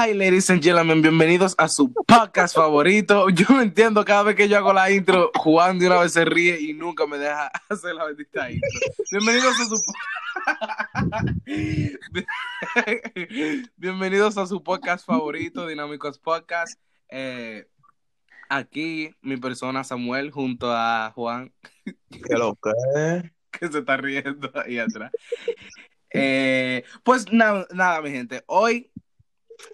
Hi, ladies and gentlemen, bienvenidos a su podcast favorito. Yo me entiendo cada vez que yo hago la intro, Juan de una vez se ríe y nunca me deja hacer la bendita intro. Bienvenidos a su Bienvenidos a su podcast favorito, Dinámicos Podcast. Eh, aquí mi persona Samuel junto a Juan. ¿Qué lo que? que se está riendo ahí atrás. Eh, pues nada, nada, mi gente. Hoy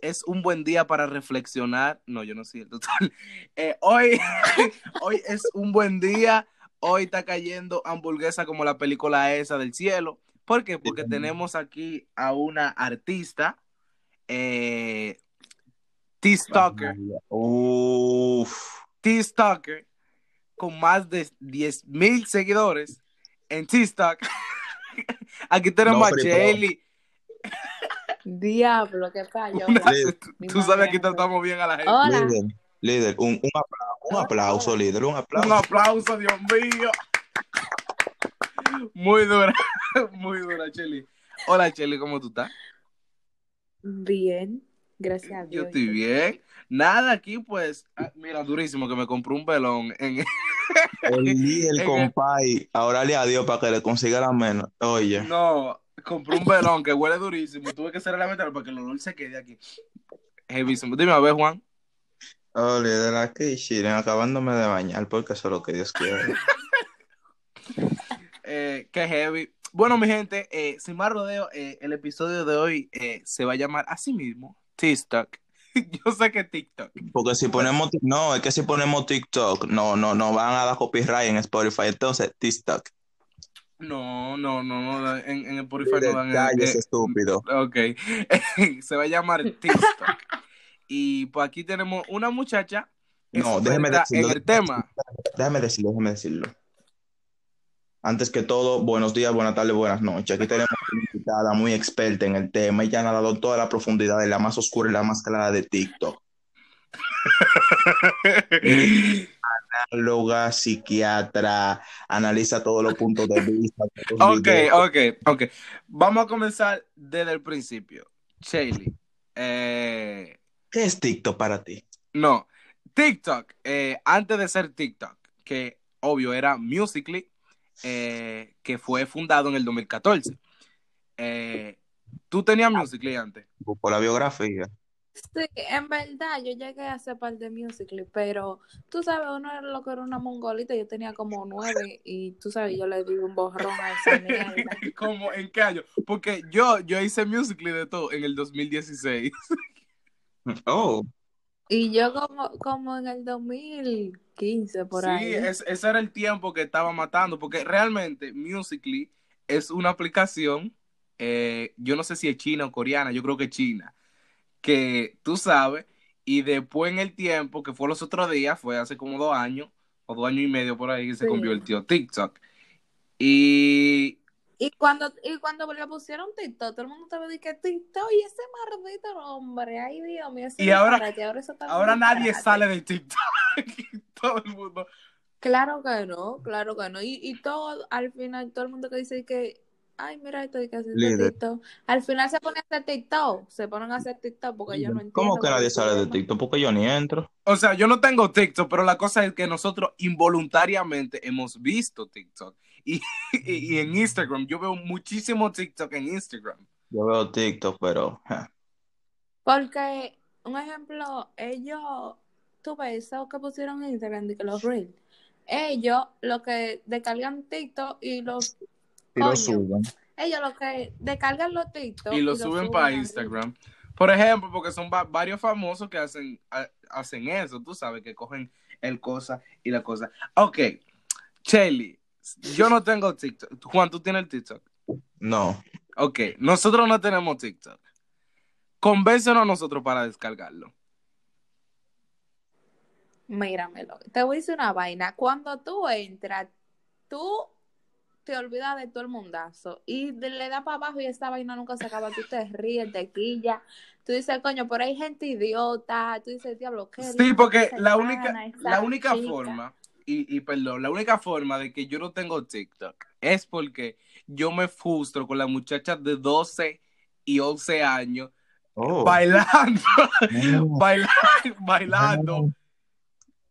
es un buen día para reflexionar. No, yo no soy el total. Eh, hoy, hoy es un buen día. Hoy está cayendo hamburguesa como la película esa del cielo. ¿Por qué? Porque tenemos aquí a una artista, eh, T-Stalker. T-Stalker, con más de 10 mil seguidores en TikTok. Aquí tenemos a Shelly. Diablo, qué fallo. Tú sabes que tratamos bien a la gente. Hola. Líder, un, un, aplauso, un aplauso, líder, un aplauso. Un aplauso, Dios mío. Muy dura, muy dura, Shelly. Hola, Shelly, ¿cómo tú estás? Bien, gracias a Dios. Yo estoy bien. Nada, aquí pues, ah, mira, durísimo que me compré un velón en... El líder, compay, ahora le adiós para que le consiga la menos. Oye. No, compré un velón que huele durísimo. Tuve que cerrar la ventana para que el olor se quede aquí. Heavísimo. Dime a ver, Juan. Oh, líder, aquí Shiren, acabándome de bañar porque eso es lo que Dios quiere. eh, qué heavy. Bueno, mi gente, eh, sin más rodeo, eh, el episodio de hoy eh, se va a llamar así mismo, TikTok. Yo sé que TikTok. Porque si ponemos, no, es que si ponemos TikTok, no, no, no van a dar copyright en Spotify. Entonces, TikTok. No, no, no, no, en, en Spotify no dan. es estúpido. Ok. Se va a llamar TikTok. y pues aquí tenemos una muchacha. No, déjeme decirlo. En el tema. Déjame decirlo, déjame decirlo. Antes que todo, buenos días, buenas tardes, buenas noches. Aquí tenemos una invitada muy experta en el tema. Ella ha dado toda la profundidad de la más oscura y la más clara de TikTok. Análoga, psiquiatra, analiza todos los puntos de vista. Ok, ok, ok. Vamos a comenzar desde el principio. Shaley, eh... ¿qué es TikTok para ti? No, TikTok, eh, antes de ser TikTok, que obvio era Musically, eh, que fue fundado en el 2014. Eh, ¿Tú tenías Musical.ly antes? Por la biografía. Sí, en verdad, yo llegué a hacer parte de Musical.ly, pero tú sabes, uno era lo que era una mongolita, yo tenía como nueve y tú sabes, yo le di un borrón a esa mierda. ¿Cómo? ¿En qué año? Porque yo, yo hice Musical.ly de todo en el 2016. oh. Y yo como, como en el 2015, por ahí. Sí, es, ese era el tiempo que estaba matando, porque realmente Musical.ly es una aplicación, eh, yo no sé si es china o coreana, yo creo que es china, que tú sabes, y después en el tiempo, que fue los otros días, fue hace como dos años, o dos años y medio por ahí, que se Sí. convirtió TikTok. Y Y cuando, y cuando le pusieron TikTok, todo el mundo estaba diciendo que TikTok y ese maldito hombre, ay Dios mío, Y ahora- ahora, eso nadie sale de TikTok. Todo el mundo. Claro que no, claro que no. Y, y todo, al final, todo el mundo que dice que, ay, mira esto de que hacer Líder. TikTok, al final se ponen a hacer TikTok, se ponen a hacer TikTok porque yo no entiendo. ¿Cómo que nadie sale de. TikTok? Porque yo ni entro. O sea, yo no tengo TikTok, pero la cosa es que nosotros involuntariamente hemos visto TikTok. Y, y, y en Instagram, yo veo muchísimo TikTok en Instagram. Yo veo TikTok, pero. ja. Porque, un ejemplo, ellos, tú ves eso que pusieron en Instagram, de que los Reels, ellos lo que descargan TikTok y los, Y lo suben. ellos lo que descargan los TikTok Y lo suben para Instagram. Por ejemplo, porque son va- varios famosos que hacen, ha- hacen eso, tú sabes, que cogen el cosa y la cosa. Ok, Shelly, yo no tengo TikTok. Juan, ¿tú tienes el TikTok? No. Ok, nosotros no tenemos TikTok. Convéncenos a nosotros para descargarlo. Míramelo. Te voy a decir una vaina. Cuando tú entras, tú te olvidas de todo el mundazo y de- le das para abajo y esa vaina nunca se acaba. Tú te ríes, te quillas. Tú dices, coño, pero hay gente idiota. Tú dices, diablo, ¿qué? Sí, porque la única, la única chica? forma, y, y perdón, la única forma de que yo no tengo TikTok es porque yo me frustro con las muchachas de 12 y 11 años Oh. bailando, No. bailando, bailando.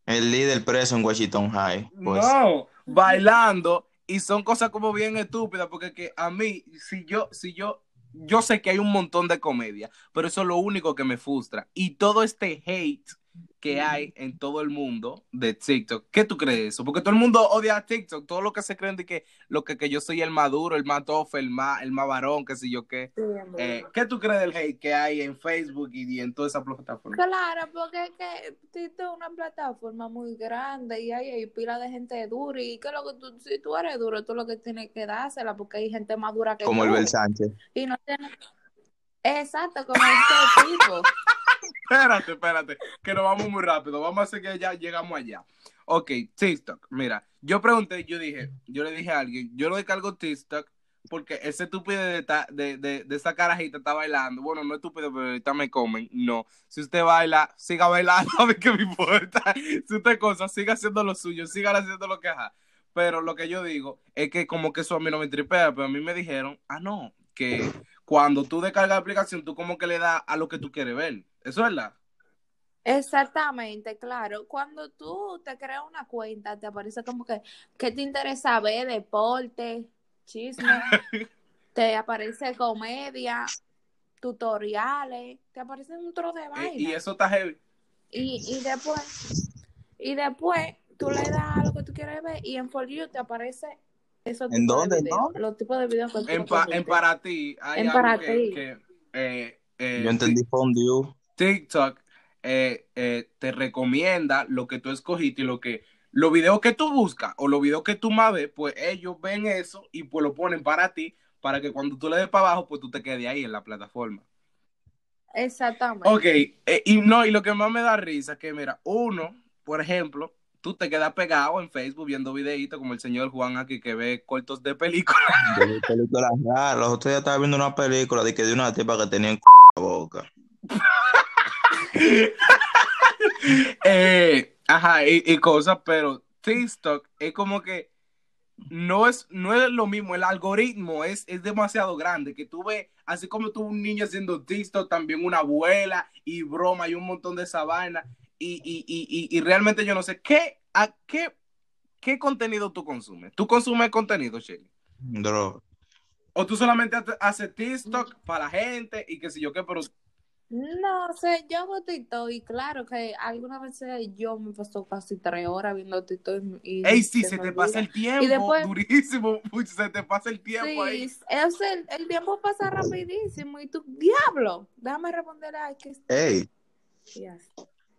El líder preso en Washington High. Pues, No, bailando y son cosas como bien estúpidas porque que a mí si yo si yo yo sé que hay un montón de comedia, pero eso es lo único que me frustra. Y todo este hate que hay en todo el mundo de TikTok. ¿Qué tú crees de eso? Porque todo el mundo odia a TikTok, todo lo que se creen de que lo que, que yo soy el maduro, el más tough, el más el más varón, qué sé yo qué. Sí. Eh, ¿Qué tú crees del hate que hay en Facebook y, y en toda esa plataforma? Claro, porque es que TikTok es una plataforma muy grande y ahí hay pila de gente dura y que lo que tú, si tú eres duro, tú lo que tienes que dársela porque hay gente más dura que como tú. el Bel Sánchez. Y no tiene... Exacto, como este tipo. Espérate, espérate, que nos vamos muy rápido. Vamos a hacer que ya llegamos allá. Ok, TikTok. Mira, yo pregunté, yo dije, yo le dije a alguien, yo no descargo TikTok porque ese estúpido de, de, de, esa carajita está bailando. Bueno, no es estúpido, pero ahorita me comen. No. Si usted baila, siga bailando, a mí que me importa. Si usted cosa, siga haciendo lo suyo, siga haciendo lo que haga. Pero lo que yo digo es que como que eso a mí no me tripea, pero a mí me dijeron, ah, no, que cuando tú descargas la aplicación, tú como que le das a lo que tú quieres ver. ¿Eso es verdad? Exactamente, claro. Cuando tú te creas una cuenta, te aparece como que, ¿qué te interesa ver? Deporte, chisme, te aparece comedia, tutoriales, te aparecen un trozo de vaina. y eso está heavy. Y, y después, y después tú le das a lo que tú quieres ver y en For You te aparece esos ¿En dónde, no? los tipos de videos que tú En, pa- en para ti, hay En algo para que, ti. que, eh, eh, Yo entendí Fondue. TikTok eh, eh, te recomienda lo que tú escogiste y lo que los videos que tú buscas o los videos que tú más ves, pues ellos ven eso y pues lo ponen para ti para que cuando tú le des para abajo, pues tú te quedes ahí en la plataforma. Exactamente. Ok, eh, y no, y lo que más me da risa es que, mira, uno, por ejemplo, tú te quedas pegado en Facebook viendo videitos como el señor Juan aquí que ve cortos de películas. De películas raras. Los otros días estaba viendo una película de que de una tipa que tenía en la boca. Eh, ajá, y, y cosas, pero TikTok es como que no es, no es lo mismo, el algoritmo es, es demasiado grande, que tú ves, así como tú un niño haciendo TikTok, también una abuela y broma y un montón de esa vaina, y, y, y, y, realmente yo no sé, ¿qué, a qué, qué contenido tú consumes? ¿Tú consumes contenido, Shelly? Droga. ¿O tú solamente hace- haces TikTok para la gente y qué sé yo qué, pero No sé, yo hago TikTok y claro que algunas veces yo me paso casi tres horas viendo TikTok y Ey, sí, se te pasa el tiempo, Y después- durísimo, uy, se te pasa el tiempo ahí. Sí, es el, el tiempo pasa rapidísimo y tú, diablo, déjame responder a que Ey, Yes.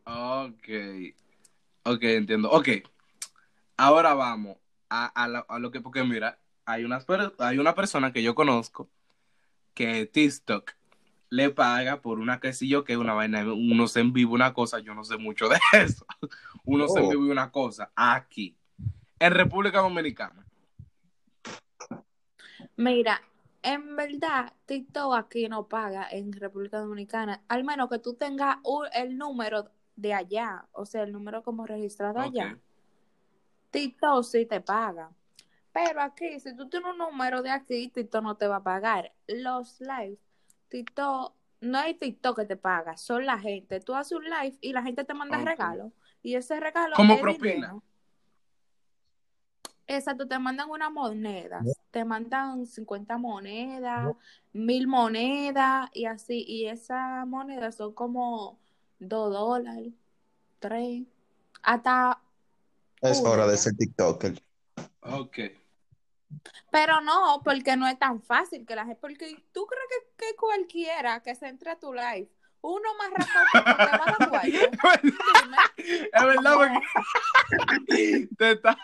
Ok, ok, entiendo. Ok, ahora vamos a, a lo, a lo que, porque mira, hay, unas, hay una persona que yo conozco que TikTok le paga por una que sí yo que es una vaina, uno se en vivo una cosa, yo no sé mucho de eso, uno se en Oh. una cosa, aquí, en República Dominicana. Mira, en verdad, TikTok aquí no paga en República Dominicana, al menos que tú tengas el número de allá, o sea, el número como registrado allá. TikTok sí te paga. Pero aquí, si tú tienes un número de aquí, TikTok no te va a pagar. Los live, TikTok, no hay TikTok que te paga, son la gente. Tú haces un live y la gente te manda Ok. regalo. Y ese regalo Como es propina. dinero. Exacto, te mandan unas monedas, te mandan 50 monedas, mil monedas y así, y esas monedas son como 2 dólares, 3, hasta es Una hora de ser TikToker. Ok. Pero no, porque no es tan fácil que la gente, porque tú crees que, que cualquiera que se entre a tu live, uno más rápido te va a. Es verdad, porque te está,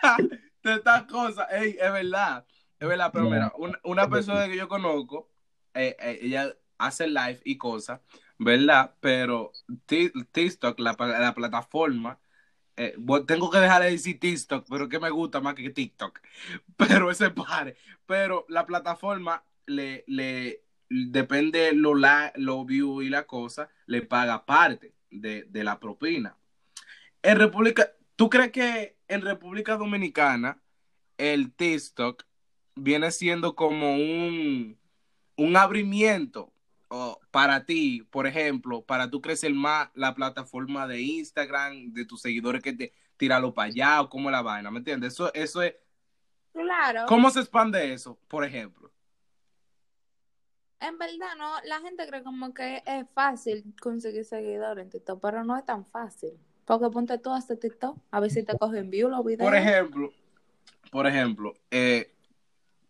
te está cosa, ey, es verdad, es verdad, pero mira, una, una persona que yo conozco, eh, eh, ella hace live y cosas, ¿verdad? Pero Ti- TikTok, la, la plataforma, eh, tengo que dejar de decir TikTok, pero que me gusta más que TikTok, pero ese pare, pero la plataforma le, le depende lo, la, lo view y la cosa, le paga parte de, de la propina. En República, ¿tú crees que en República Dominicana el TikTok viene siendo como un, un abrimiento o para ti, por ejemplo, para tú crecer más la plataforma de Instagram, de tus seguidores que te tirarlo para allá o cómo la vaina, ¿me entiendes? Eso, eso es, Claro. ¿cómo se expande eso, por ejemplo? En verdad, no, la gente cree como que es fácil conseguir seguidores en TikTok, pero no es tan fácil. Porque ponte tú a hacer TikTok, a ver si te cogen view los videos. Por ejemplo, por ejemplo, eh,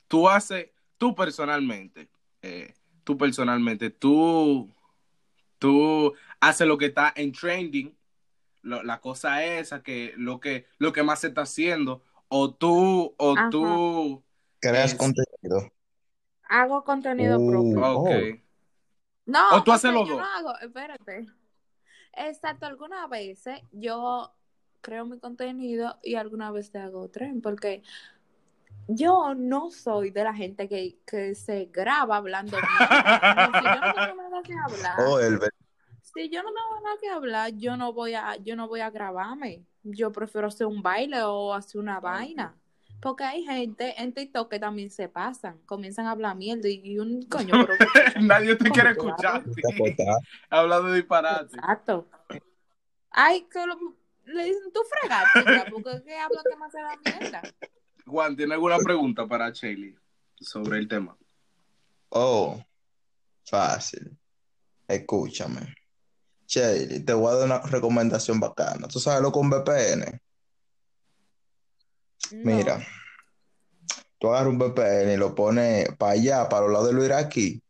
tú haces, tú personalmente, eh, tú personalmente, tú, tú haces lo que está en trending, lo- la cosa esa, que lo que, lo que más se está haciendo, o tú, o Ajá. tú, Creas Es- contenido. Hago contenido Uh, propio. ok. No, O tú haces los dos. no hago, espérate. Exacto, algunas veces yo creo mi contenido y algunas veces hago tren, porque yo no soy de la gente que, que se graba hablando si yo no tengo nada que hablar, Oh, yo no tengo nada que hablar, yo no voy a, yo no voy a grabarme. Yo prefiero hacer un baile o hacer una vaina. Porque hay gente en TikTok que también se pasan, comienzan a hablar mierda y, un coño, pero Nadie te ¿Cómo quiere escuchar. hablas? Hablando de disparate. Exacto. Ay, que lo- le dicen, tú fregaste, porque es que habla que más se da mierda. Juan, ¿tiene alguna pregunta para Shelly sobre el tema? Oh, fácil. Escúchame. Shelly, te voy a dar una recomendación bacana. ¿Tú sabes lo con VPN? No. Mira, tú agarras un VPN y lo pones para allá, para los lados de lo iraquí,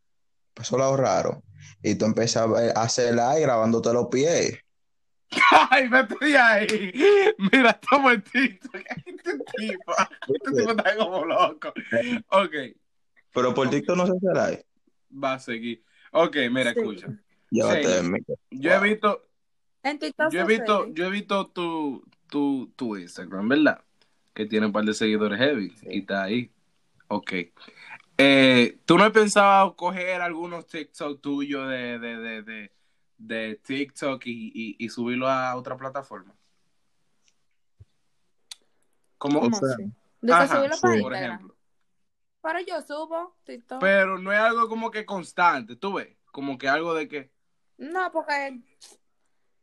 para esos lados raros, y tú empiezas a, ver- a hacer live grabándote los pies. Ay, vete de ahí. Mira, toma el TikTok. Este tipo, este tipo está como loco. Ok, Pero por TikTok no se live. va a seguir. Ok, mira, Sí. escucha. Llévate Sí. Yo he visto, En TikTok yo he visto, yo he visto tu, tu, tu Instagram, ¿verdad? Que tiene un par de seguidores heavy Sí. y está ahí. Ok. Eh, ¿Tú no has pensado coger algunos TikTok tuyos de, de, de, de, de TikTok y, y, y subirlo a otra plataforma? Como, ¿Cómo O sea? De que Ajá, subirlo sí. para por Instagram. ejemplo. Pero yo subo TikTok. Pero no es algo como que constante, tú ves, como que algo de que, No, porque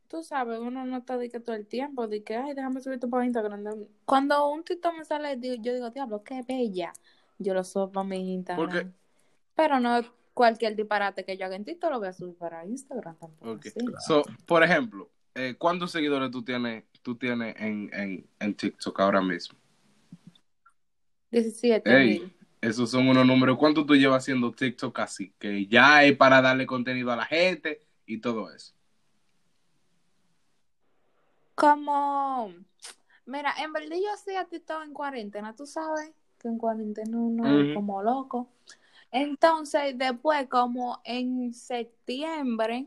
tú sabes, uno no está de que todo el tiempo, de que, ay, déjame subir esto para Instagram. Cuando un TikTok me sale, digo- yo digo, diablo, qué bella. Yo lo subo para mi Instagram. Porque- Pero no cualquier disparate que yo haga en TikTok lo voy a subir para Instagram tampoco. So, por ejemplo, eh, ¿cuántos seguidores tú tienes, tú tienes en, en, en TikTok ahora mismo? 17 Ey. mil. Esos son unos números. ¿Cuánto tú llevas haciendo TikTok así? Que ya es para darle contenido a la gente y todo eso. Como, mira, en verdad yo hacía TikTok en cuarentena, tú sabes que en cuarentena uno es como loco. Entonces, después, como en septiembre,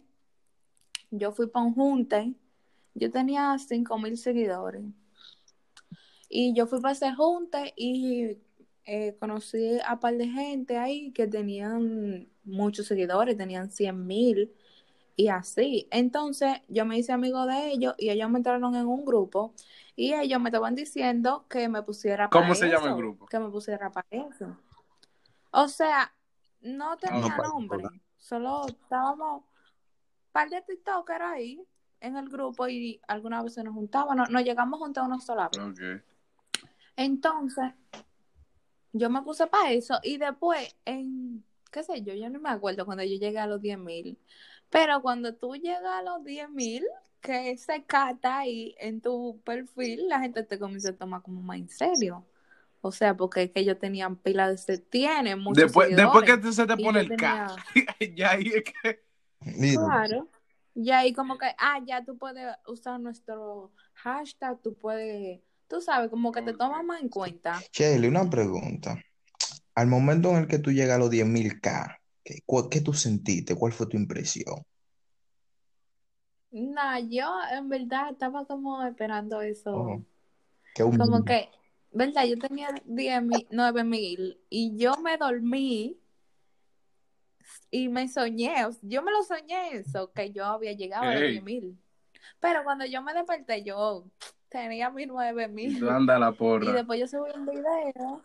yo fui para un junte, yo tenía cinco mil seguidores. Y yo fui para ese junte y eh, conocí a un par de gente ahí que tenían muchos seguidores, tenían 100 mil y así. Entonces yo me hice amigo de ellos y ellos me entraron en un grupo y ellos me estaban diciendo que me pusiera para ¿Cómo se llama el grupo? Que me pusiera para eso. O sea, no tenía No pasa nombre, solo estábamos un par de TikTokers ahí en el grupo y algunas veces nos juntábamos, no- nos llegamos juntos una sola vez. Entonces, yo me puse para eso y después, en, qué sé yo, yo no me acuerdo cuando yo llegué a los 10 mil, pero cuando tú llegas a los 10 mil, que se cata ahí en tu perfil, la gente te comienza a tomar como más en serio. O sea, porque es que ellos tenían pila de se tienen muchos Después, después seguidores. que se te Y pone el K, tenía- ya ahí es que. Claro. Y ahí como que, ah, ya tú puedes usar nuestro hashtag, tú puedes, tú sabes, como que te toman más en cuenta. Shelly, una pregunta. Al momento en el que tú llegas a los 10.000K, ¿qué, qué tú sentiste? ¿Cuál fue tu impresión? No, yo en verdad estaba como esperando eso. Oh, qué Como que, ¿verdad? Yo tenía 10 mil, 9 mil y yo me dormí y me soñé. Yo me lo soñé eso, que yo había llegado a los Ey. 10 mil. Pero cuando yo me desperté, yo tenía mis 9 Y mil. Y después yo subí un video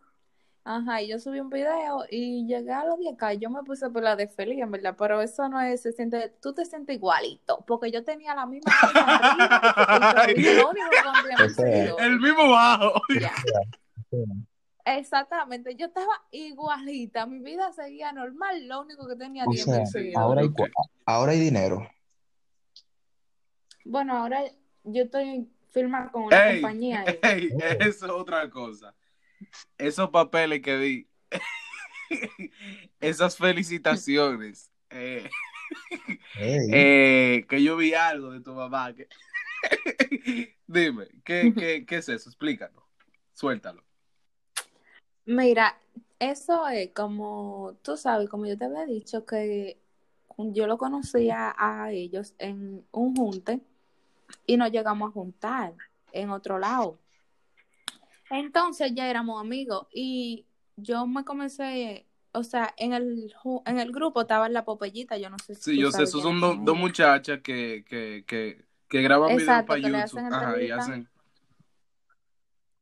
Ajá, y yo subí un video y llegué a los 10K. Yo me puse por la de feliz, en verdad, pero eso no es, se siente, tú te sientes igualito, porque yo tenía la misma arriba y yo- lo O sea. El mismo bajo. Exactamente, yo estaba igualita, mi vida seguía normal, lo único que tenía O 10 sea, ahora hay, ahora hay dinero. Bueno, ahora yo estoy firmada con una Ey, compañía y ey, eso es otra cosa. Esos papeles que vi, esas felicitaciones, eh, eh, que yo vi algo de tu mamá. que- Dime, ¿qué, qué, ¿qué es eso? Explícanos, suéltalo. Mira, eso es como, tú sabes, como yo te había dicho, que yo lo conocía a ellos en un junte y nos llegamos a juntar en otro lado. Entonces ya éramos amigos y yo me comencé, o sea, en el, en el grupo estaba la Popeyita, yo no sé si Sí, yo sé, esos son dos, ellas. muchachas que, que, que, que graban videos para YouTube. hacen Ajá, y hacen.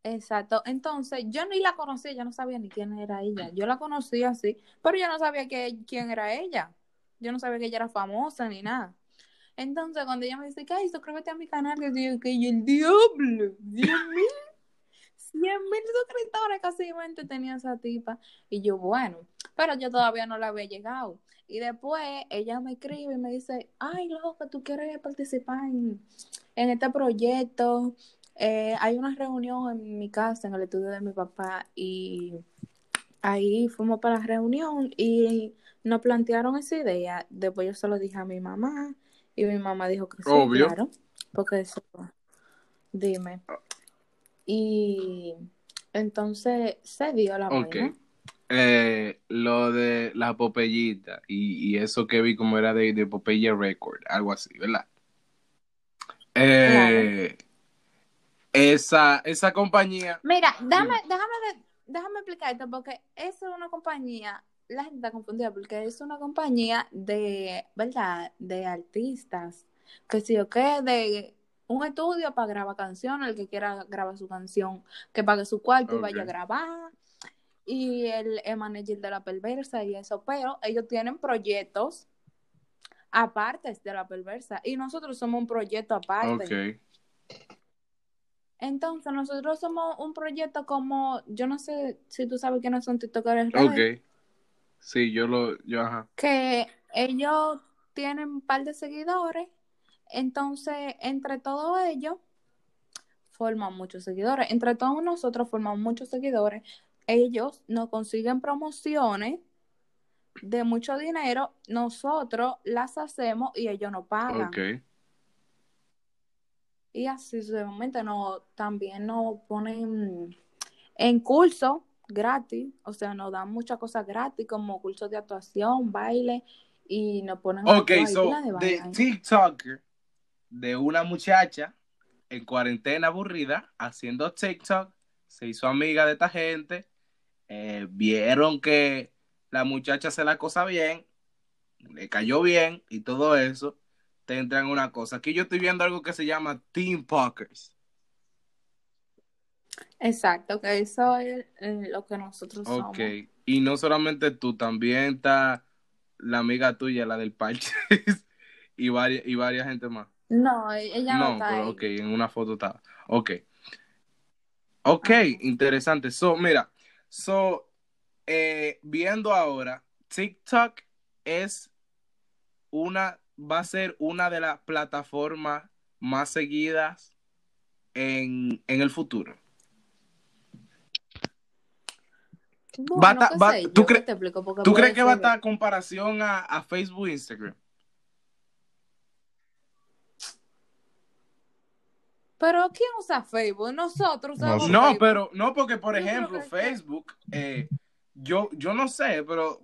Exacto, entonces yo ni la conocía, yo no sabía ni quién era ella. Yo la conocía así, pero yo no sabía que, quién era ella. Yo no sabía que ella era famosa ni nada. Entonces, cuando ella me dice, ay, suscríbete a mi canal, que digo que el diablo, 10 mil, 100 mil suscriptores casi tenía esa tipa. Y yo, bueno, pero yo todavía no la había llegado. Y después ella me escribe y me dice, ay, loca, tú quieres participar en, en este proyecto. Eh, hay una reunión en mi casa, en el estudio de mi papá, y ahí fuimos para la reunión y nos plantearon esa idea. Después yo se lo dije a mi mamá y mi mamá dijo que sí, Obvio. claro, porque eso, dime. Y entonces se dio la Ok. vaina. Eh, lo de la Popeyita y, y eso que vi como era de, de Popeye Record, algo así, ¿verdad? Eh, esa, esa compañía, Mira, déjame, déjame, déjame explicarte, porque eso es una compañía, la gente está confundida, porque es una compañía de, ¿verdad? De artistas, que si o qué, de un estudio para grabar canciones, el que quiera grabar su canción, que pague su cuarto y vaya a grabar, y el, el manager de la perversa y eso, pero ellos tienen proyectos aparte de la perversa, y nosotros somos un proyecto aparte. ok. Entonces, nosotros somos un proyecto como, yo no sé si tú sabes quiénes son TikTokers Ok. Sí, yo lo, yo, ajá. que ellos tienen un par de seguidores, entonces, entre todos ellos, forman muchos seguidores. Entre todos nosotros formamos muchos seguidores. Ellos nos consiguen promociones de mucho dinero, nosotros las hacemos y ellos nos pagan. Y así sucesivamente no, también nos ponen en curso gratis, o sea, nos dan muchas cosas gratis como cursos de actuación, baile y nos ponen Ok, so, de. TikToker, de una muchacha en cuarentena aburrida, haciendo TikTok, se hizo amiga de esta gente, eh, vieron que la muchacha se la cosa bien, le cayó bien y todo eso, te entran una cosa. Aquí yo estoy viendo algo que se llama Team Pokers. Exacto, que eso es eh, lo que nosotros somos. Ok, y no solamente tú, también está la amiga tuya, la del parche, y varias, y varias gente más. No, ella no, No, está pero ahí. ok, en una foto estaba. Ok. Ok, interesante. So, mira, so, eh, viendo ahora, TikTok es una, va a ser una de las plataformas más seguidas en, en el futuro. Bueno, Va a ta- qué va- sé ¿tú yo, cre- ¿qué te explico? Porque ¿Tú puede crees que va a estar comparación a, a Facebook e Instagram? Pero ¿quién usa Facebook? Nosotros No usamos sé. No, Facebook. pero, no, porque por Yo ejemplo, que- Facebook, eh, yo, yo no sé, pero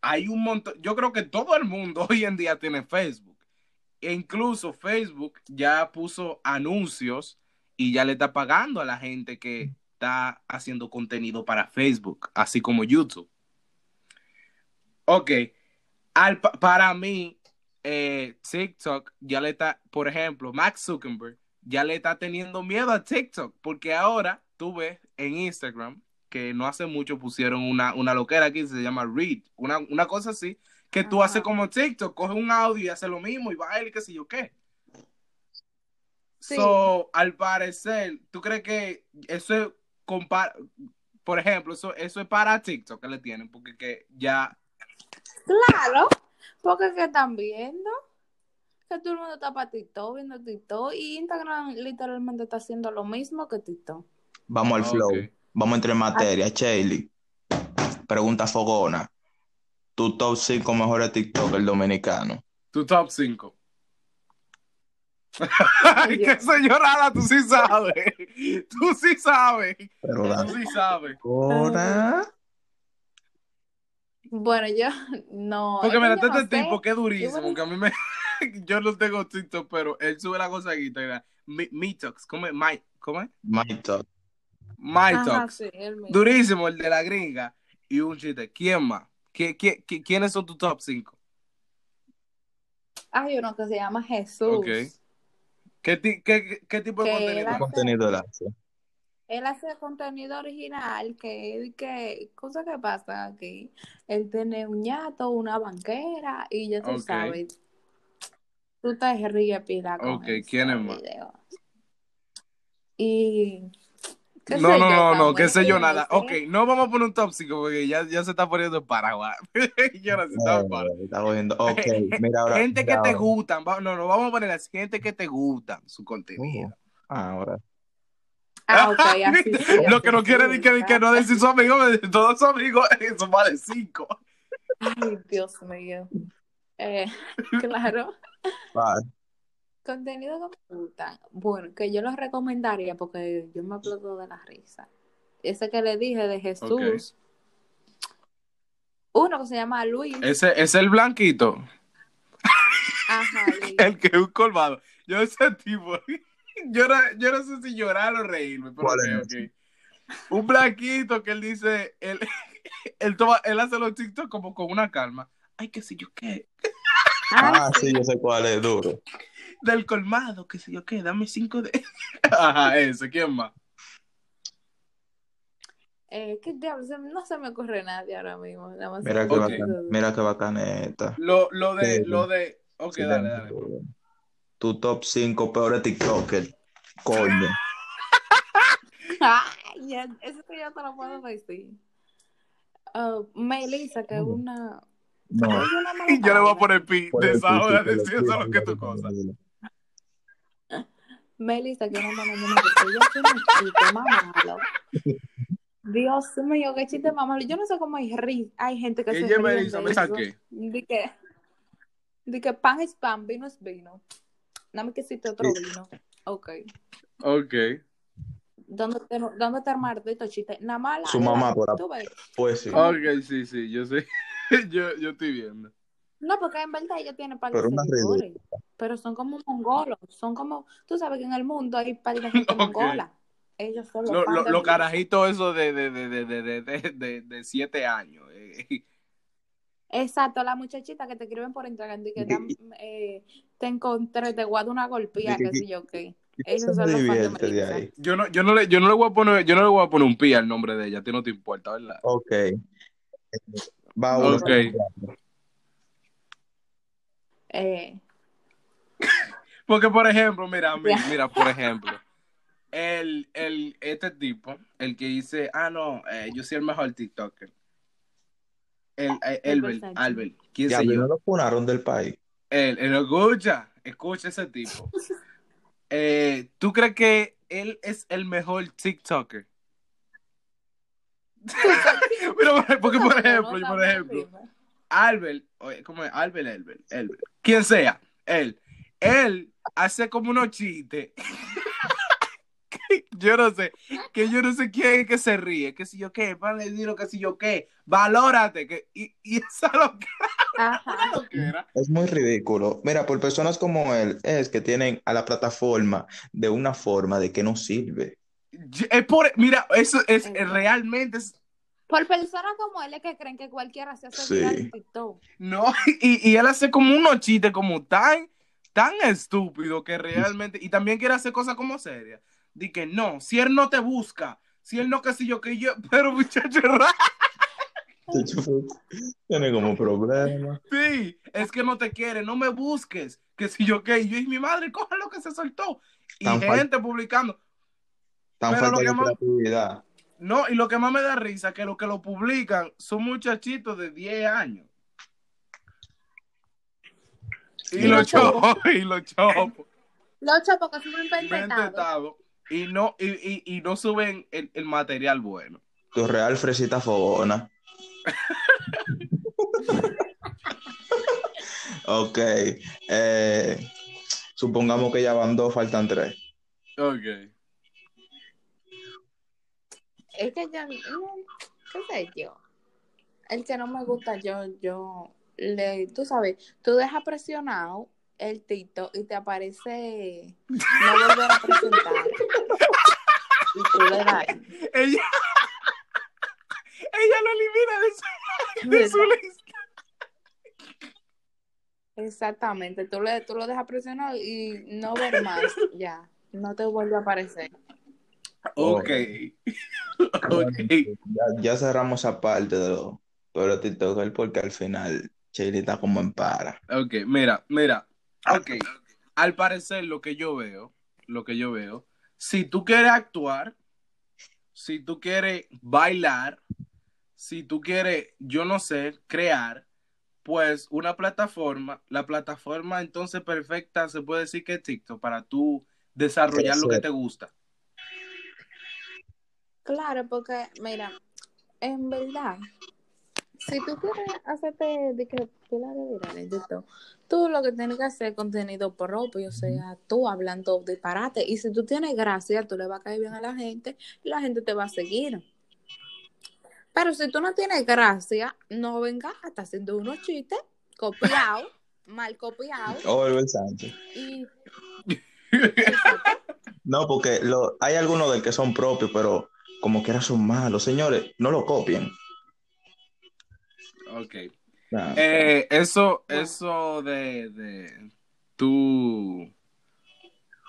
hay un montón, yo creo que todo el mundo hoy en día tiene Facebook. E incluso Facebook ya puso anuncios y ya le está pagando a la gente que está haciendo contenido para Facebook, así como YouTube. Ok, al, pa- para mí, eh, TikTok ya le está, por ejemplo, Max Zuckerberg ya le está teniendo miedo a TikTok, porque ahora tú ves en Instagram que no hace mucho pusieron una, una loquera aquí, se llama Read, una, una cosa así, que tú Ajá. haces como TikTok, coges un audio y haces lo mismo y baila y qué sé yo qué. Sí. So, al parecer, ¿tú crees que eso es por ejemplo, eso, eso es para TikTok que le tienen, porque que ya Claro, porque que están viendo que todo el mundo está para TikTok, viendo TikTok, y Instagram literalmente está haciendo lo mismo que TikTok. Vamos al Ok. flow. Vamos a entrar en materia. Shelly, pregunta fogona. Tu top 5 mejores TikTok el dominicano. tu top 5. Ay, qué señorada, tú sí sabes. Tú sí sabes. Pero Tú sí sabes. Ahora. Bueno, yo no. Porque yo no este sé. tipo que es durísimo, Yo- que a mí me... Yo no tengo TikTok, pero él sube la cosa aquí, Mitox, ¿cómo es? My, ¿Cómo es? My. My Ajá, Talks. sí, mismo. Durísimo, el de la gringa. Y un chiste. ¿Quién más? ¿Qué, qué, qué- quiénes son tus top 5? Hay uno que se llama Jesús. Ok. ¿Qué, ti- qué, qué tipo de Que contenido? ¿Qué contenido él hace? Él hace contenido original que, que cosa que pasa aquí. Él tiene un ñato, una banquera y ya tú sabes. Tú te ríes pila con Ok, ¿quién es más? Y qué No, sé no, yo, no, no, qué sé yo nada. Ok, no vamos a poner un 5 porque ya, ya se está poniendo en Paraguay. yo no está está. Ok, mira ahora. gente que te gustan, va- no, no, vamos a poner así, gente que te gustan su contenido. Ah, ahora. Ah, ok, así sí, Lo que no quiere decir que, que no decir su amigo, todos sus amigos, eso vale 5. Ay, Dios mío. Eh, claro. Contenido que me gusta. Bueno, que yo los recomendaría porque yo me aplaudo de la risa. Ese que le dije de Jesús. Uno que se llama Luis. Ese es el blanquito, Ajá, Luis. el que es un colmado. Yo ese tipo, yo no, yo no sé si llorar o reírme, pero ¿Cuál ok, es ok. Un blanquito que él dice, él, él, toma, él hace los TikTok como con una calma. Ay, qué sé yo qué. Ah, sí, yo sé cuál es duro. Del colmado, qué sé yo qué, dame cinco de. Ajá, ese, ¿quién más? Eh, ¿Qué diablos? No se me ocurre nadie ahora mismo. Nada más Mira qué eso. mira qué bacaneta. Lo, lo de, Sí, lo de. Ok, Sí, dale, dale. Tu top 5 peores TikTokers. Coño. Ay, ya, eso que yo te lo puedo decir. Ah, Melissa, que es una. No. Y yo le voy a poner pi Por el de esa hora, piquito, decir eso lo que tú cosas. Melissa, que no me porque ella tiene un chiste más malo. Dios mío, qué chiste más malo. Yo no sé cómo hay, ri- hay gente que se me de ¿me saqué? De que, de que pan es pan, vino es vino. Dame que existe otro Sí. vino. Ok. Ok dándote, dándote armadito chiste. Nada más la, Su mamá, por. Pues sí. Ok, sí, sí, yo sé. yo, yo estoy viendo. No, porque en verdad ella tiene par. Pero son como mongolos. Son como. Tú sabes que en el mundo hay par de gente mongola. Ellos son los lo, lo, lo carajitos eso de, de, de, de, de siete años. Eh. Exacto, la muchachita que te escriben por Instagram y que eh, te encontré, te guardo una golpía, qué sé yo qué. Yo no, yo no le, yo no le voy a poner, yo no le voy a poner un pi al nombre de ella, a ti no te importa, ¿verdad? Ok. Va uno. Ok. Eh, Porque, por ejemplo, mira, mira, mira, por ejemplo, el, el, este tipo, el que dice, ah, no, eh, yo soy el mejor TikToker. El, eh, Elbert, Versace. Albert, quién Ya, sé no yo. lo funaron del país. Él, él escucha, escucha ese tipo. Eh, ¿Tú crees que él es el mejor TikToker? Mira, porque por ejemplo, por ejemplo. Albert, oye, ¿cómo es? Albert, Albert, Albert, quien sea, él, él hace como unos chistes. yo no sé, que yo no sé quién es que se ríe, que si yo qué, pan le digo que si yo qué, valórate, que, y, y esa lo que, Ajá. lo que era. Es muy ridículo. Mira, por personas como él, es que tienen a la plataforma de una forma de que no sirve. Es por, mira, eso es Exacto. realmente, es- Por personas como él es que creen que cualquiera se hace Sí. en TikTok. no, y, y él hace como unos chistes como tan, tan estúpido que realmente, y también quiere hacer cosas como serias. Di que no, si él no te busca, Si él no que si yo que yo, pero muchacho. Tiene como problema. Sí, es que no te quiere, no me busques. Que si yo que yo y mi madre, coja lo que se soltó. Y Tan gente publicando. Tan Pero falta lo de que más- creatividad. No, y lo que más me da risa que los que lo publican son muchachitos de 10 años. Y, Y los los chopos, y los chopos. Los chopos que pentetados. tetados, Y no, y, y, y no suben el, el material bueno. Tu real fresita fogona. ok. eh, supongamos que ya van dos, faltan tres. Ok. Es que ya, qué sé yo. El que no me gusta, yo, yo, le, tú sabes, tú dejas presionado el tito y te aparece no volver a presentar. Y tú le das. Ella, ella lo elimina de su, de su lista. Exactamente, tú, le, tú lo dejas presionado y no ver más, ya, no te vuelve a aparecer. Ok. ok. Ya, ya cerramos esa parte de los pero TikToker porque al final Chile está como en para. Ok, mira, mira. Ok. Al parecer, lo que yo veo, lo que yo veo, si tú quieres actuar, si tú quieres bailar, si tú quieres, yo no sé, crear, pues una plataforma, la plataforma entonces perfecta se puede decir que es TikTok para tú desarrollar lo que te gusta. Claro, porque, mira, en verdad, si tú quieres hacerte de que virales de todo, tú lo que tienes que hacer es contenido propio, o sea, tú hablando disparate. Y si tú tienes gracia, tú le vas a caer bien a la gente y la gente te va a seguir. Pero si tú no tienes gracia, no vengas a estar haciendo unos chistes copiados, mal copiados. O Albert Sánchez. Y No, porque lo, hay algunos del que son propios, pero como quiera son malos. Señores, no lo copien. Ok. Nah. Eh, eso, eso de, de tú,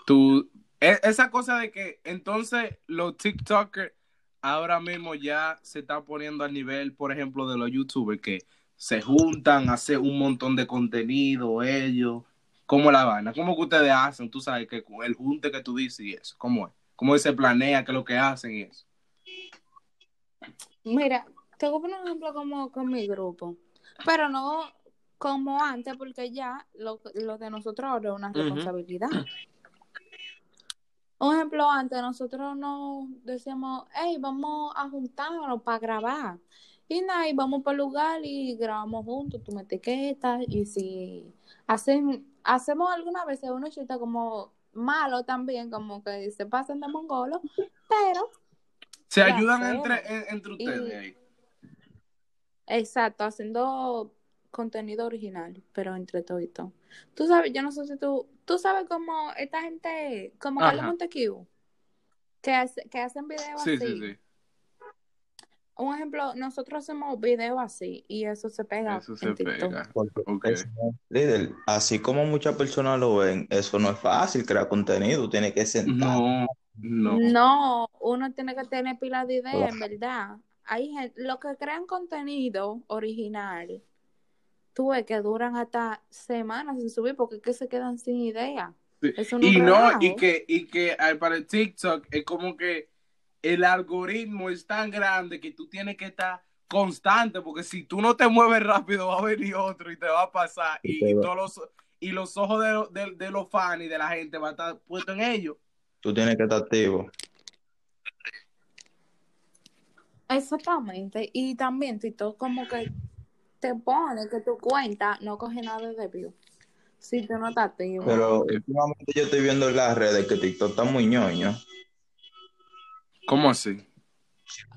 tú, e- esa cosa de que entonces los TikTokers ahora mismo ya se están poniendo al nivel, por ejemplo, de los YouTubers que se juntan, hacen un montón de contenido ellos. ¿Cómo la vaina? ¿Cómo que ustedes hacen? Tú sabes que con el junte que tú dices y eso, ¿cómo es? ¿Cómo se planea? ¿Qué es lo que hacen y eso? Mira, te voy a poner un ejemplo como con mi grupo, pero no como antes, porque ya lo, lo de nosotros ahora es una responsabilidad. Un ejemplo, antes nosotros nos decíamos, hey, vamos a juntarnos para grabar. Y nada, y vamos para el lugar y grabamos juntos, tú me etiquetas, y si hacen, hacemos alguna vez unos chistes como malos también, como que se pasan de mongolo, pero Se ayudan entre, en- entre ustedes Y- ahí. Exacto, haciendo contenido original, pero entre toditos. Tú sabes, yo no sé si tú, tú sabes cómo esta gente, como Carlos. Montecu, que, hace- que hacen videos Sí, así. sí, sí. Un ejemplo, nosotros hacemos videos así y eso se pega Eso se pega. Líder, así como muchas personas lo ven, eso no es fácil crear contenido, tiene que sentar. No, no. No, uno tiene que tener pila de ideas, en verdad. Hay gente, los que crean contenido original, tú ves que duran hasta semanas sin subir porque es que se quedan sin idea. Sí. Eso no Y es no, y que, y que para el TikTok es como que el algoritmo es tan grande que tú tienes que estar constante, porque si tú no te mueves rápido va a venir otro y te va a pasar y, todos los y los ojos de, de, de los fans y de la gente va a estar puesto en ellos. Tú tienes que estar activo. Exactamente. Y también, TikTok como que te pone que tu cuenta no coge nada de view. Si tú no estás activo. Pero últimamente yo estoy viendo en las redes que TikTok está muy ñoño. ¿Cómo así?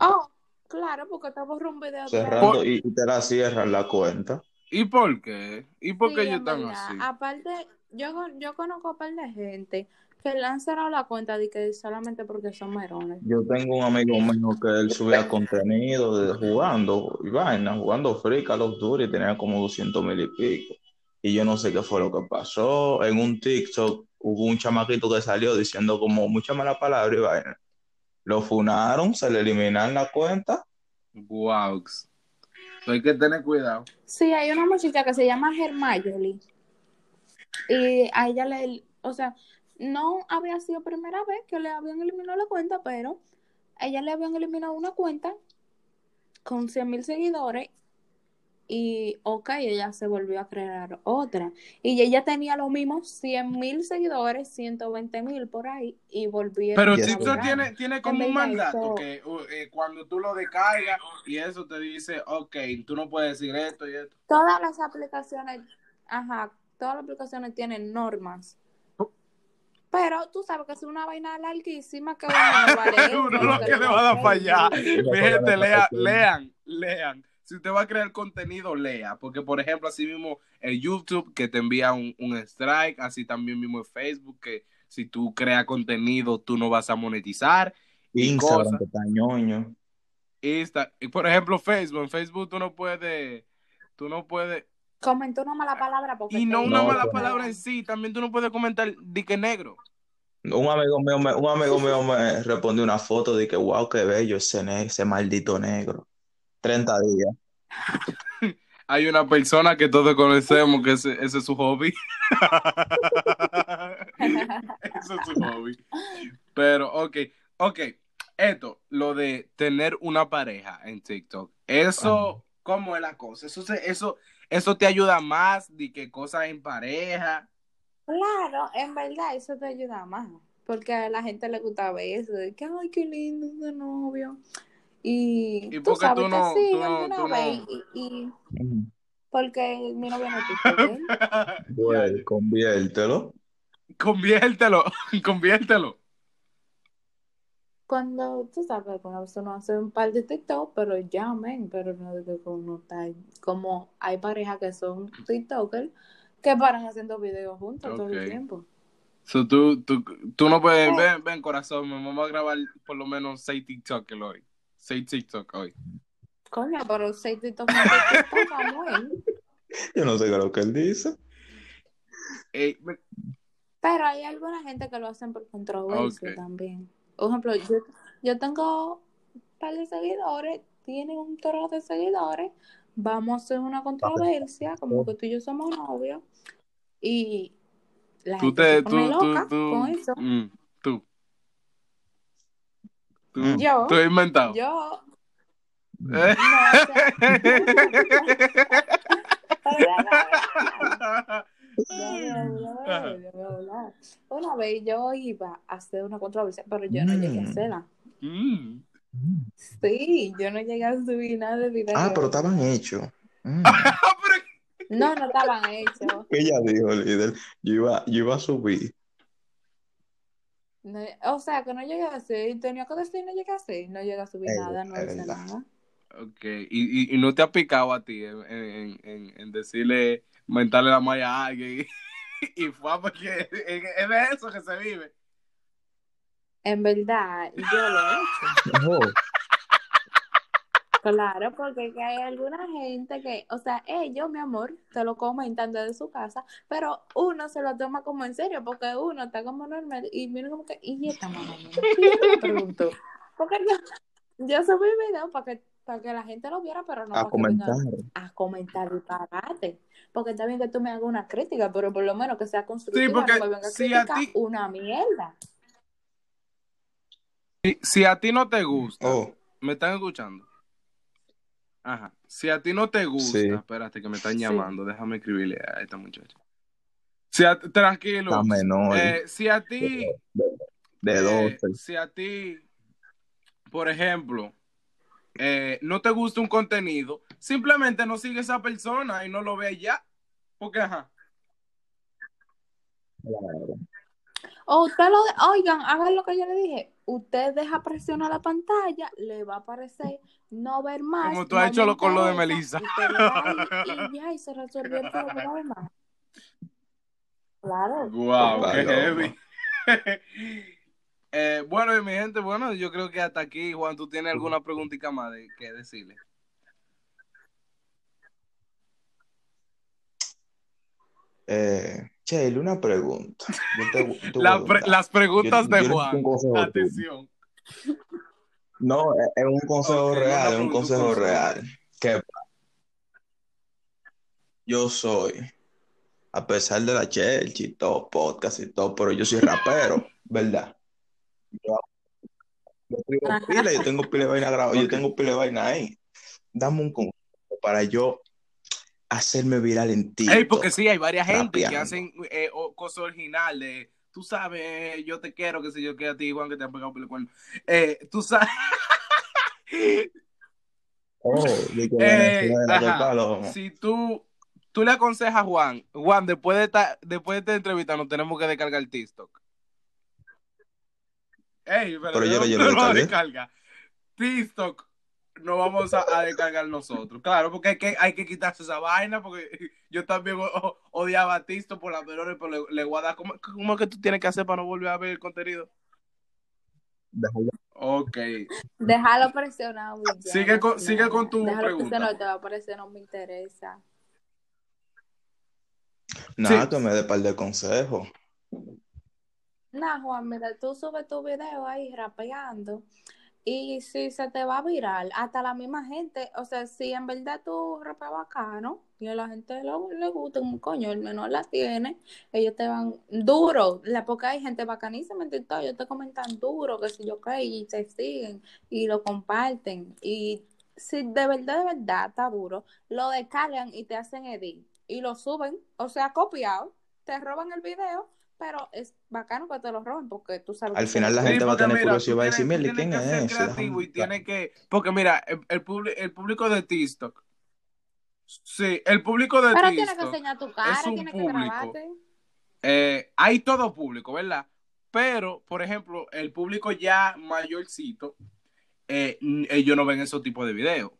Oh, claro, porque te borra un video. de- Cerrando y, y te la cierran la cuenta. ¿Y por qué? ¿Y por qué Sí, ellos están así? Aparte, yo, con- yo conozco a un par de gente que le han cerrado la cuenta de que solamente porque son merones. Yo tengo un amigo mío que él subía contenido de jugando y vaina, jugando Free Call of Duty y tenía como 200 mil y pico. Y yo no sé qué fue lo que pasó. En un TikTok hubo un chamaquito que salió diciendo como mucha mala palabra y vaina. Lo funaron, se le eliminaron la cuenta. Wow. Hay que tener cuidado. Sí, hay una muchacha que se llama Hermione. Y a ella le, o sea, no había sido primera vez que le habían eliminado la cuenta, pero ella le habían eliminado una cuenta con 100 mil seguidores y ok, ella se volvió a crear otra. Y ella tenía los mismos 100 mil seguidores, 120 mil por ahí, y volvió Pero TikTok tiene, tiene como un mandato que uh, eh, cuando tú lo descargas y eso te dice, ok, tú no puedes decir esto y esto. Todas las aplicaciones, ajá, todas las aplicaciones tienen normas. Pero tú sabes que es una vaina larguísima que Uno que le va a dar para allá. Mi gente, lea, lean, lean. Si usted va a crear contenido, lea. Porque, por ejemplo, así mismo el YouTube que te envía un, un strike, así también mismo el Facebook que si tú creas contenido, tú no vas a monetizar. Y Instagram, cosas. que está ñoño. Insta, y por ejemplo, Facebook. En Facebook tú no puedes, tú no puedes, Comentó una mala palabra porque y no te- una No, mala palabra en sí, también tú no puedes comentar dique negro. Un amigo mío me, un amigo mío me respondió una foto de que, wow, qué bello ese, ne- ese maldito negro. 30 días. Hay una persona que todos conocemos que ese, ese es su hobby. Ese es su hobby. Pero, ok, ok. Esto, lo de tener una pareja en TikTok, eso, ¿cómo es la cosa? Eso, se- eso, eso te ayuda más de que cosas en pareja. Claro, en verdad eso te ayuda más, porque a la gente le gusta ver eso, de que, ay, qué lindo ese novio. Y, ¿Y tú sabes, tú te no- tú siguen no- de una tú no- y, porque mi novio no TikToker. Bueno, conviértelo. Conviértelo, conviértelo. Cuando tú sabes, cuando uno hace un par de TikTok, pero llamen, pero no de que uno está. Como hay parejas que son TikTokers que paran haciendo videos juntos todo Ok. el tiempo. So, tú, tú, tú no puedes, Eh. ven, ven corazón, me vamos a grabar por lo menos seis TikTok hoy. Seis TikTok hoy. Coño, pero seis TikTok no. Yo no sé qué es lo que él dice. Ey, me- Pero hay alguna gente que lo hacen por controversia Ok. también. Por ejemplo, yo, yo tengo un par de seguidores, tiene un toro de seguidores, vamos a hacer una controversia, como que tú y yo somos novios, y la tú gente te, se pone tú, loca tú, con eso. mm, tú. Tú, Mm. Yo, tú has inventado. yo, Eh. no, o sea, Una vez yo iba a hacer una controversia, pero yo no llegué a Mm. hacerla. Mm. Sí, yo no llegué a subir nada de video. Ah, pero estaban hechos. Mm. No, no estaban hechos. Ella dijo, líder, yo iba, yo iba a subir. No- o sea, que no llegué a hacer. Tenía que decir no llegué a hacer. No llegué a subir Es nada, no hice nada. Ok, y, y, y no te ha picado a ti en, en, en, en decirle, mentarle la malla a alguien. Y, fue porque es de eso que se vive. En verdad, yo lo he hecho. Oh, Claro, porque que hay alguna gente que, o sea, ellos, mi amor, te lo comentan desde su casa, pero uno se lo toma como en serio, porque uno está como normal y mira como que, ¿y esta mamá? ¿Qué te pregunto? Porque yo, yo subí video para que, para que la gente lo viera, pero no a para que vengan comentar. a comentar disparate. Porque está bien que tú me hagas una crítica, pero por lo menos que sea constructiva, Sí, porque no me venga a si a criticar ti- una mierda. Si, si a ti no te gusta, Oh, ¿me están escuchando? Ajá. Si a ti no te gusta, Sí. espérate que me están Sí. llamando, déjame escribirle a esta muchacha. Si a- tranquilo. menor. Eh, si a ti, de eh, 12. si a ti, por ejemplo, eh, no te gusta un contenido, simplemente no sigue esa persona y no lo veas ya. Porque, ajá. O usted lo de- oigan, hagan lo que yo le dije. Usted deja presionar la pantalla, le va a aparecer no ver más. Como tú no has hecho lo con lo de Melissa. y ya, y se resolvió el problema. Claro. Wow, qué heavy. Eh, bueno, y mi gente, bueno, yo creo que hasta aquí, Juan, tú tienes alguna preguntita más de que decirle. Eh, Chel, una pregunta. Yo te- te voy a La pre- preguntar. las preguntas Yo- de yo Juan. un consejo tuyo. Atención. No, es es un consejo real, es un consejo consejo. real. Que yo soy, a pesar de la Church y todo, podcast y todo, pero yo soy rapero, ¿verdad? Yo, Ajá. pila, yo tengo pila de vaina grabada, yo tengo pila de vaina ahí. Dame un consejo para yo hacerme viral en Ey, porque TikTok, sí, hay varias gente que rapeando. hacen eh, cosas originales. Tú sabes, yo te quiero, que sé yo, que a ti, Juan, que te han pegado por el cuerno. Eh, tú sabes. Oh, Eh. Si tú, tú le aconsejas a Juan, Juan, después de esta, después de esta entrevista nos tenemos que descargar TikTok. Ey, pero, Pero yo lo- ¿de yo lo lo descarga? TikTok no vamos a, a descargar nosotros. Claro, porque hay que, hay que quitarse esa vaina, porque yo también o- odiaba a TikTok por las menores, pero le, le voy a dar, ¿cómo, ¿cómo es que tú tienes que hacer para no volver a ver el contenido? Déjalo. Ok. Déjalo presionado. ya, Sigue con- no, sigue con tu Déjalo pregunta. presionado, te va a parecer, no me interesa. Nada, Sí. que me dé par de consejos. Nah, Juan, mira, tú subes tu video ahí rapeando y si se te va viral, hasta la misma gente, o sea, si en verdad tú rapeas bacano y a la gente le, le gusta un coño, el menor la tiene, ellos te van duro, la, hay gente bacanísima en TikTok, ellos te comentan duro, que si yo qué, y te siguen y lo comparten y si de verdad, de verdad está duro, lo descargan y te hacen edit y lo suben, o sea, copiado, te roban el video pero es bacano que te lo roben porque tú sabes Al que final la te- gente va a tener mira, curiosidad y va a decir, mire, ¿quién tienes que es ser ese? creativo y tiene que, porque mira, el, el, el público de TikTok, sí, el público de Pero tienes que TikTok, enseñar tu cara, un tienes que público. grabarte. eh, hay todo público, ¿verdad? Pero, por ejemplo, el público ya mayorcito, eh, ellos no ven esos tipos de videos.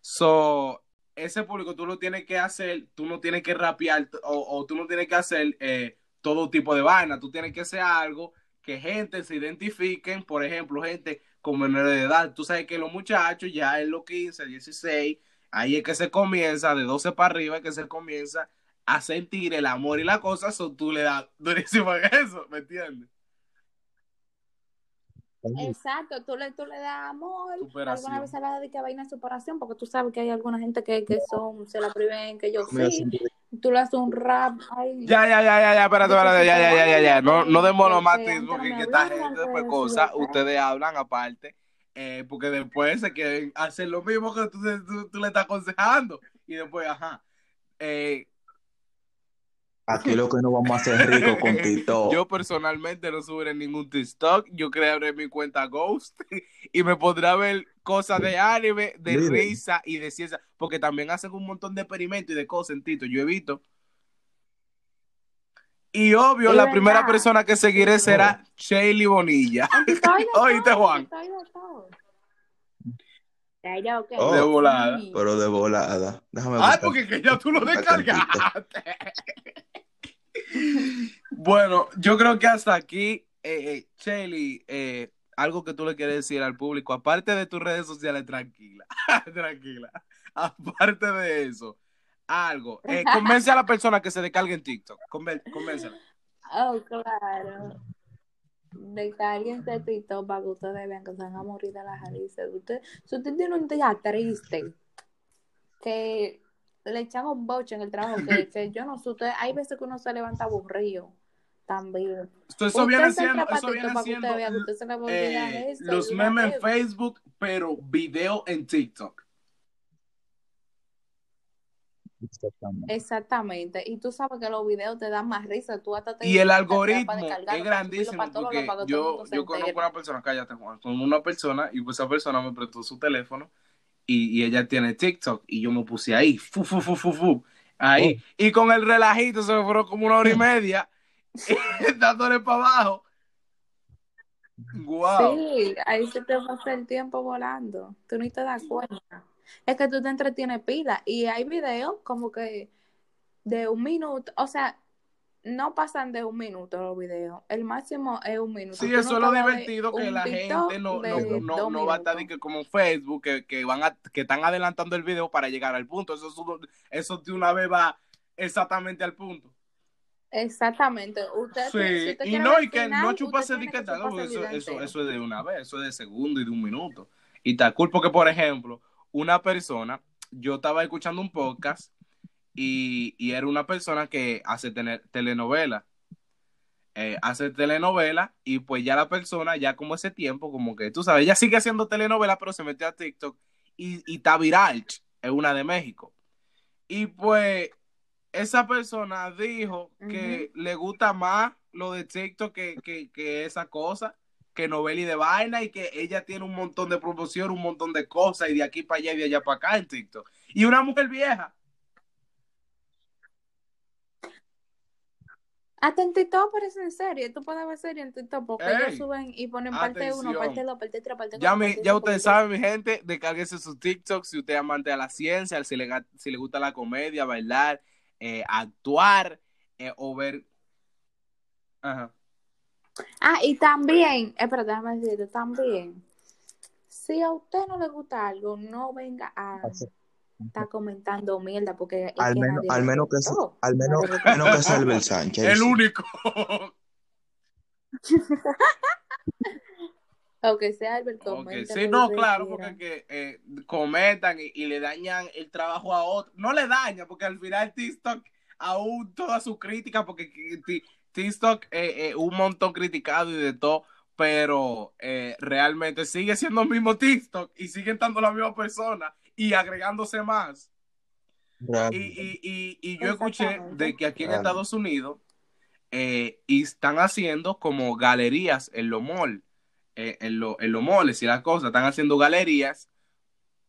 So, ese público tú lo tienes que hacer, tú no tienes que rapear o, o tú no tienes que hacer eh, todo tipo de vaina, tú tienes que hacer algo que gente se identifiquen, por ejemplo, gente con menores de edad. Tú sabes que los muchachos ya en los 15, 16, ahí es que se comienza, de 12 para arriba es que se comienza a sentir el amor y la cosa, so tú le das durísimo en eso, ¿me entiendes? Exacto, tú le, tú le das amor. Superación. Alguna vez se le dedica a vaina de superación porque tú sabes que hay alguna gente que, que son, se la priven, que yo sí. Tú le haces un rap. Ay, Ya, ya, ya, ya, ya, espérate, espérate, ya, ya, ya, ya, ya. No, no de Que- monomatismo, que que, antes que no me esta gente después que cosas, ustedes hablan aparte, eh, porque después se quieren hacer lo mismo que tú, tú, tú le estás aconsejando. Y después, ajá. Eh, Aquí lo que no vamos a hacer rico con TikTok. yo personalmente no subiré ningún TikTok, yo crearé mi cuenta Ghost y me pondré a ver cosas de anime, de risa y de ciencia, porque también hacen un montón de experimentos y de cosas en Tito, yo he visto. Y obvio, Es la verdad. primera persona que seguiré será Shaley Bonilla. Oíste, Juan. Hay de. Oh, De volada. Sí. Pero de volada. Déjame Ah, buscar- porque que ya tú lo descargaste. bueno, yo creo que hasta aquí, eh, eh, Shelly, eh, algo que tú le quieres decir al público, aparte de tus redes sociales, tranquila, tranquila. Aparte de eso, algo. Eh, convence a la persona que se descargue en TikTok. Conven- Convéncela. Oh, claro. Descárguense TikTok para que ustedes vean que se van a morir de las risa. Usted, si usted tiene un día triste, que le echan un boche en el trabajo, que, que yo no sé, usted, hay veces que uno se levanta aburrido también. Esto- eso viene se siendo, eso para viene que siendo vea que se eh, los memes en Facebook, pero video en TikTok. Exactamente. Exactamente. Y tú sabes que los videos te dan más risa. Tú hasta te Y el algoritmo es grandísimo porque lados, yo, yo conozco una persona, cállate Juan, con una persona y pues esa persona me prestó su teléfono y, y ella tiene TikTok y yo me puse ahí, fu, fu, fu, fu, fu, ahí. Y con el relajito se me fueron como una hora y media dándole para abajo. Wow. Sí, ahí se te pasa el tiempo volando. Tú ni te das cuenta. Es que tú te entretienes pila. Y hay videos como que de un minuto. O sea, no pasan de un minuto los videos. El máximo es un minuto. Sí, Tú eso es lo divertido que la gente no, no, no, no va a estar que como Facebook, que, que van a, que están adelantando el video para llegar al punto. Eso, eso de una vez va exactamente al punto. Exactamente. Usted, Sí, si y no, y que final, no chuparse el eso, eso, eso es de una vez, eso es de segundo y de un minuto. Y está cool porque, por ejemplo, una persona, yo estaba escuchando un podcast y, y era una persona que hace tener, telenovela. Eh, hace telenovela y pues ya la persona, ya como ese tiempo, como que tú sabes, ella sigue haciendo telenovela, pero se metió a TikTok y, y está viral, es una de México. Y pues esa persona dijo que le gusta más lo de TikTok que, que, que esa cosa, que novela y de vaina, y que ella tiene un montón de promoción, un montón de cosas, y de aquí para allá y de allá para acá en TikTok. Y una mujer vieja. Hasta en TikTok aparecen series. Tú puedes ver series en TikTok porque Ey, ellos suben y ponen parte 1, atención. parte 2, parte 3, parte 4. Ya, mi- ya ustedes saben, mi gente, descárguese su TikTok si usted es amante a la ciencia, si le, si le gusta la comedia, bailar, eh, actuar eh, o ver. Ajá. Ah, y también, espera, déjame decirte, también, si a usted no le gusta algo, no venga a estar comentando mierda porque es Al que menos, al menos que, gustó. al menos, que sea Albert Sánchez. El único. Aunque sea Albert Ok, comenta Sí, no, claro, porque que, eh, comentan y, y le dañan el trabajo a otro. No le daña, porque al final TikTok, aún toda su crítica, porque TikTok eh, eh, un montón criticado y de todo, pero eh, realmente sigue siendo el mismo TikTok y siguen estando la misma persona y agregándose más. Y, y, y, y yo escuché de que aquí en Real. Estados Unidos eh, y están haciendo como galerías en los malls, eh, en, lo- en los malls y las cosas, están haciendo galerías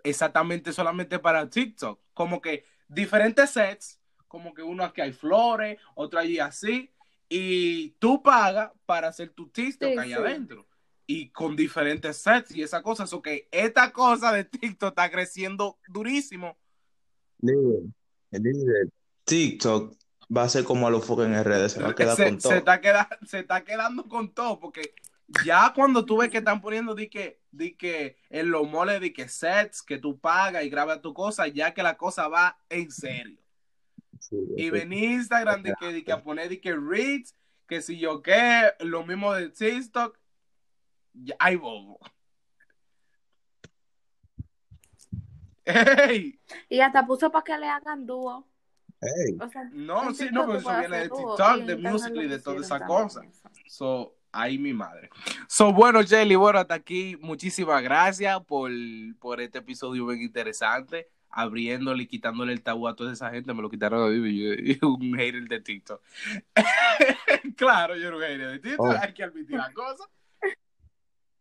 exactamente solamente para TikTok, como que diferentes sets, como que uno aquí hay flores, otro allí así, y tú pagas para hacer tu TikTok Sí, allá sí. adentro. Y con diferentes sets y esa cosa, eso que esta cosa de TikTok está creciendo durísimo. TikTok va a ser como a los fucking en redes, se va a quedar se, con se todo. está queda- se está quedando con todo, porque ya cuando tú ves que están poniendo di que, di que en los moles di que sets que tú pagas y grabas tu cosa, ya que la cosa va en serio. Sí, Y sí. ven Instagram di que, di que a poner di que reads, que si yo qué, lo mismo de TikTok, ya, ay bobo. ¡Ey! Y hasta puso para que le hagan dúo. Ey, O sea, No, sí, no, porque eso viene de TikTok, y de Musical.ly, lo de toda esa cosa. eso. So, ahí mi madre. So, bueno, Jelly, bueno, hasta aquí. Muchísimas gracias por, por este episodio bien interesante. Abriéndole y quitándole el tabú a toda esa gente. Me lo quitaron a mí. y Yo, un hater de TikTok. claro, yo era un hater de TikTok. Oh. Hay que admitir la cosa.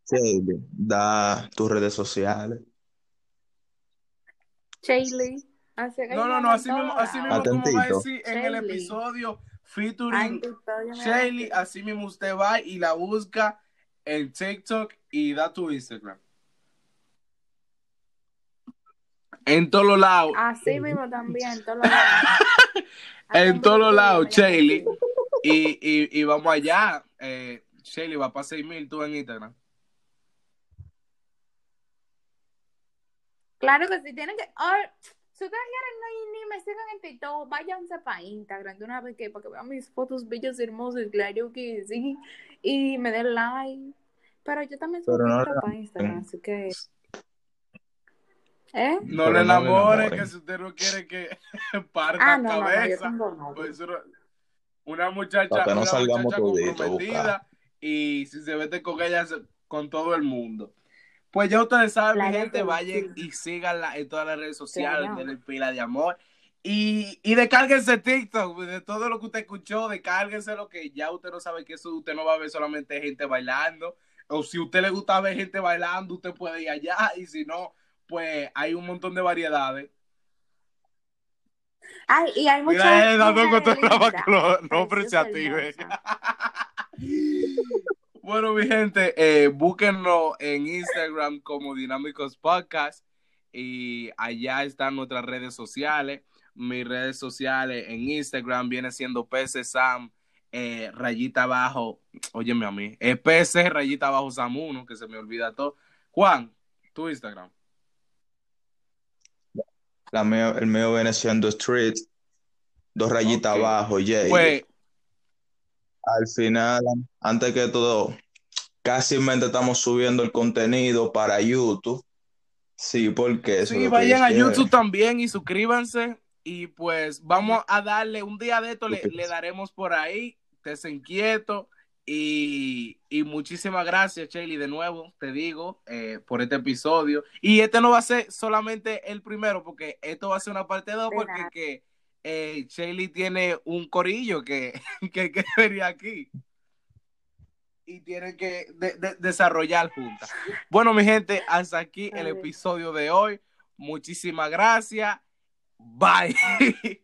sí, da tus redes sociales. Que No, no, no. Así mismo, así mismo como va a decir en el episodio featuring da- así mismo usted va y la busca en TikTok y da tu Instagram. En todos los lados. Así mismo también, en todos los lados. En todos los lados. Google, Y, y, y vamos allá. Eh, Shelly va para 6000 tú en Instagram. Claro que sí, tienen que. Ay, si ustedes quieren no, ni me sigan en TikTok, váyanse para Instagram de una vez que para que vean mis fotos bellas hermosas, claro que sí. Y me den like. Pero yo también subo Pero no para Instagram, así que. ¿Eh? No le no le enamore, enamoren. que si usted no quiere que parta Ah, no, no, no, yo cabeza. pues una, muchacha, Para que no una salgamos muchacha comprometida y si se vete con ella con todo el mundo. Pues ya ustedes saben, mi gente, vayan sí. y síganla en todas las redes sociales, Claro. denle pila de amor. Y, y descárguense TikTok, de todo lo que usted escuchó, descárguense lo que ya usted no sabe que eso usted no va a ver solamente gente bailando. O si a usted le gusta ver gente bailando, usted puede ir allá. Y si no, pues hay un montón de variedades. Ay, y hay muchas. Mira, eh, dando la vaca, activen. hermosas. Bueno, mi gente, eh, búsquenlo en Instagram como Dinámicos Podcast y allá están nuestras redes sociales. Mis redes sociales en Instagram viene siendo PC Sam, eh, rayita abajo, óyeme a mí, es PC rayita abajo Sam 1, que se me olvida todo. Juan, tu Instagram. La el mío viene siendo Street, dos rayitas abajo, Jay. Al final, antes que todo, casi estamos subiendo el contenido para YouTube. Sí, porque eso. Sí, vayan a YouTube también y suscríbanse. Y pues vamos a darle un día de esto, le, le daremos por ahí. Desinquieto. Y, y muchísimas gracias, Shelly, de nuevo, te digo, eh, por este episodio. Y este no va a ser solamente el primero, porque esto va a ser una parte 2, porque que, eh, tiene un corillo que, que, que vería aquí. Y tienen que desarrollar juntas. Bueno, mi gente, hasta aquí el episodio de hoy. Muchísimas gracias. Bye.